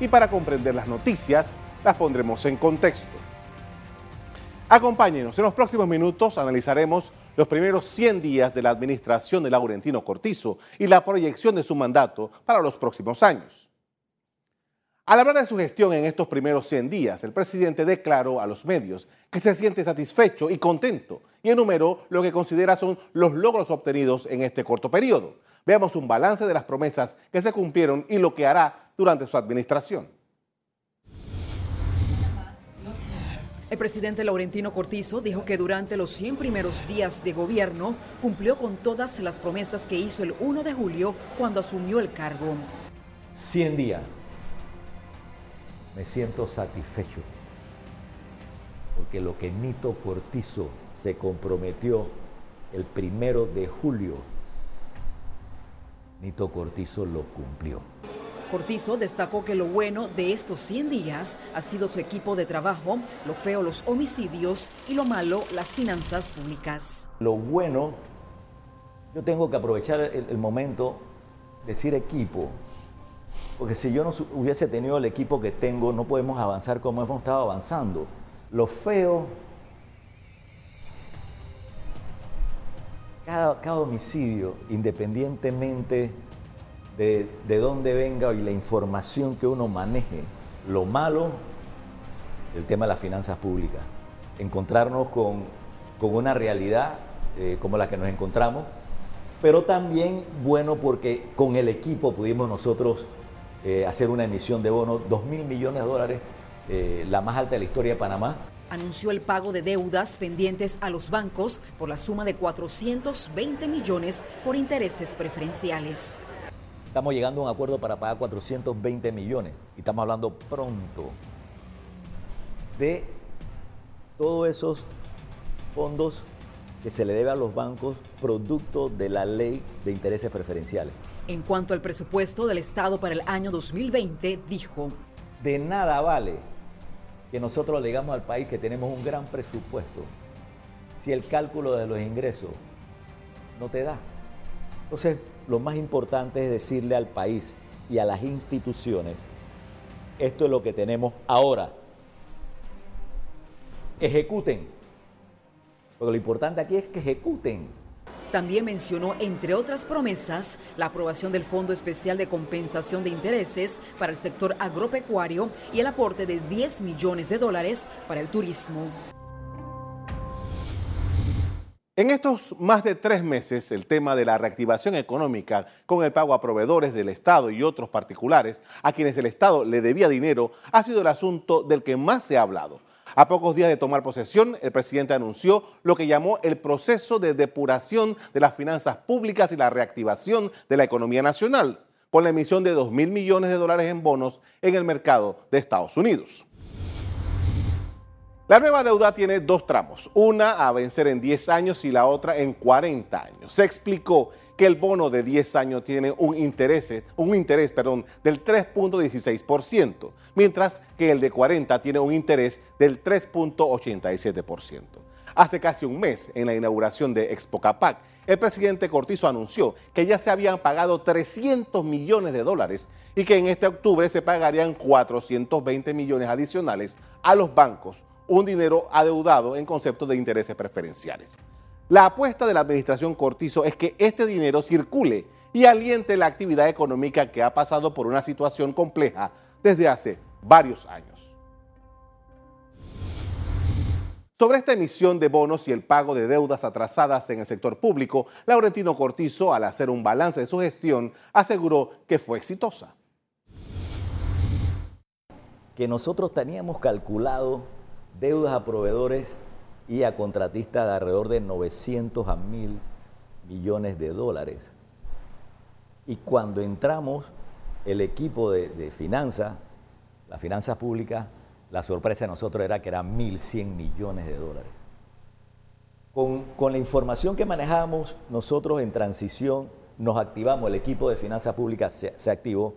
y para comprender las noticias las pondremos en contexto. Acompáñenos, en los próximos minutos analizaremos los primeros 100 días de la administración de Laurentino Cortizo y la proyección de su mandato para los próximos años. Al hablar de su gestión en estos primeros 100 días, el presidente declaró a los medios que se siente satisfecho y contento y enumeró lo que considera son los logros obtenidos en este corto periodo. Veamos un balance de las promesas que se cumplieron y lo que hará durante su administración. El presidente Laurentino Cortizo dijo que durante los 100 primeros días de gobierno cumplió con todas las promesas que hizo el 1 de julio cuando asumió el cargo. 100 días me siento satisfecho porque lo que Nito Cortizo se comprometió el primero de julio, Nito Cortizo lo cumplió. Cortizo destacó que lo bueno de estos 100 días ha sido su equipo de trabajo, lo feo los homicidios y lo malo las finanzas públicas. Lo bueno, yo tengo que aprovechar el, el momento, decir equipo, porque si yo no hubiese tenido el equipo que tengo, no podemos avanzar como hemos estado avanzando. Lo feo, cada, cada homicidio, independientemente de, de dónde venga y la información que uno maneje, lo malo, el tema de las finanzas públicas. Encontrarnos con, con una realidad eh, como la que nos encontramos, pero también bueno porque con el equipo pudimos nosotros eh, hacer una emisión de bonos, 2 mil millones de dólares, eh, la más alta de la historia de Panamá. Anunció el pago de deudas pendientes a los bancos por la suma de 420 millones por intereses preferenciales. Estamos llegando a un acuerdo para pagar 420 millones y estamos hablando pronto de todos esos fondos que se le debe a los bancos producto de la ley de intereses preferenciales. En cuanto al presupuesto del Estado para el año 2020, dijo, de nada vale que nosotros le digamos al país que tenemos un gran presupuesto si el cálculo de los ingresos no te da. Entonces, lo más importante es decirle al país y a las instituciones, esto es lo que tenemos ahora. Ejecuten. Porque lo importante aquí es que ejecuten. También mencionó, entre otras promesas, la aprobación del Fondo Especial de Compensación de Intereses para el sector agropecuario y el aporte de 10 millones de dólares para el turismo. En estos más de tres meses, el tema de la reactivación económica con el pago a proveedores del Estado y otros particulares a quienes el Estado le debía dinero ha sido el asunto del que más se ha hablado. A pocos días de tomar posesión, el presidente anunció lo que llamó el proceso de depuración de las finanzas públicas y la reactivación de la economía nacional, con la emisión de 2 mil millones de dólares en bonos en el mercado de Estados Unidos. La nueva deuda tiene dos tramos, una a vencer en 10 años y la otra en 40 años. Se explicó que el bono de 10 años tiene un interés, un interés perdón, del 3.16%, mientras que el de 40 tiene un interés del 3.87%. Hace casi un mes, en la inauguración de Expo Capac, el presidente Cortizo anunció que ya se habían pagado 300 millones de dólares y que en este octubre se pagarían 420 millones adicionales a los bancos un dinero adeudado en concepto de intereses preferenciales. La apuesta de la administración Cortizo es que este dinero circule y aliente la actividad económica que ha pasado por una situación compleja desde hace varios años. Sobre esta emisión de bonos y el pago de deudas atrasadas en el sector público, Laurentino Cortizo, al hacer un balance de su gestión, aseguró que fue exitosa. Que nosotros teníamos calculado deudas a proveedores y a contratistas de alrededor de 900 a 1000 millones de dólares. Y cuando entramos, el equipo de, de finanzas, las finanzas públicas, la sorpresa de nosotros era que eran 1.100 millones de dólares. Con, con, la información que manejábamos, nosotros en transición nos activamos, el equipo de finanzas públicas se, se activó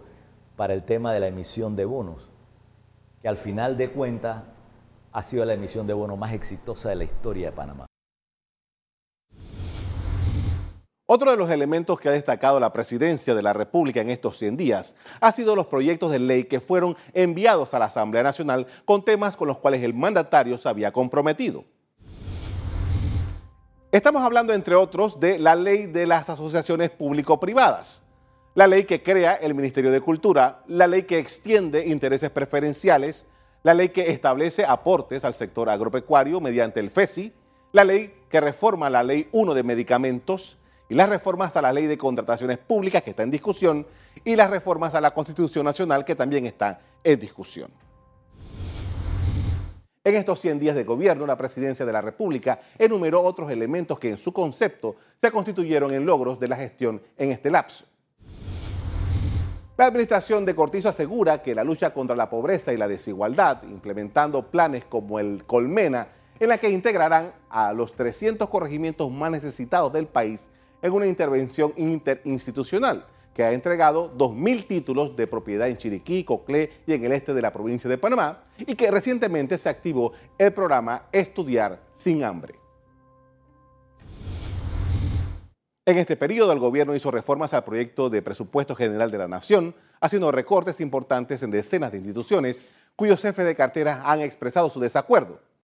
para el tema de la emisión de bonos, que al final de cuentas ha sido la emisión de bonos más exitosa de la historia de Panamá. Otro de los elementos que ha destacado la presidencia de la República en estos 100 días ha sido los proyectos de ley que fueron enviados a la Asamblea Nacional con temas con los cuales el mandatario se había comprometido. Estamos hablando, entre otros, de la ley de las asociaciones público-privadas, la ley que crea el Ministerio de Cultura, la ley que extiende intereses preferenciales, la ley que establece aportes al sector agropecuario mediante el FESI, la ley que reforma la Ley 1 de Medicamentos, y las reformas a la ley de contrataciones públicas que está en discusión y las reformas a la Constitución Nacional que también están en discusión. En estos 100 días de gobierno, la presidencia de la República enumeró otros elementos que en su concepto se constituyeron en logros de la gestión en este lapso. La administración de Cortizo asegura que la lucha contra la pobreza y la desigualdad, implementando planes como el Colmena, en la que integrarán a los 300 corregimientos más necesitados del país en una intervención interinstitucional que ha entregado 2.000 títulos de propiedad en Chiriquí, Coclé y en el este de la provincia de Panamá y que recientemente se activó el programa Estudiar sin hambre. En este periodo, el gobierno hizo reformas al proyecto de presupuesto general de la Nación, haciendo recortes importantes en decenas de instituciones cuyos jefes de cartera han expresado su desacuerdo.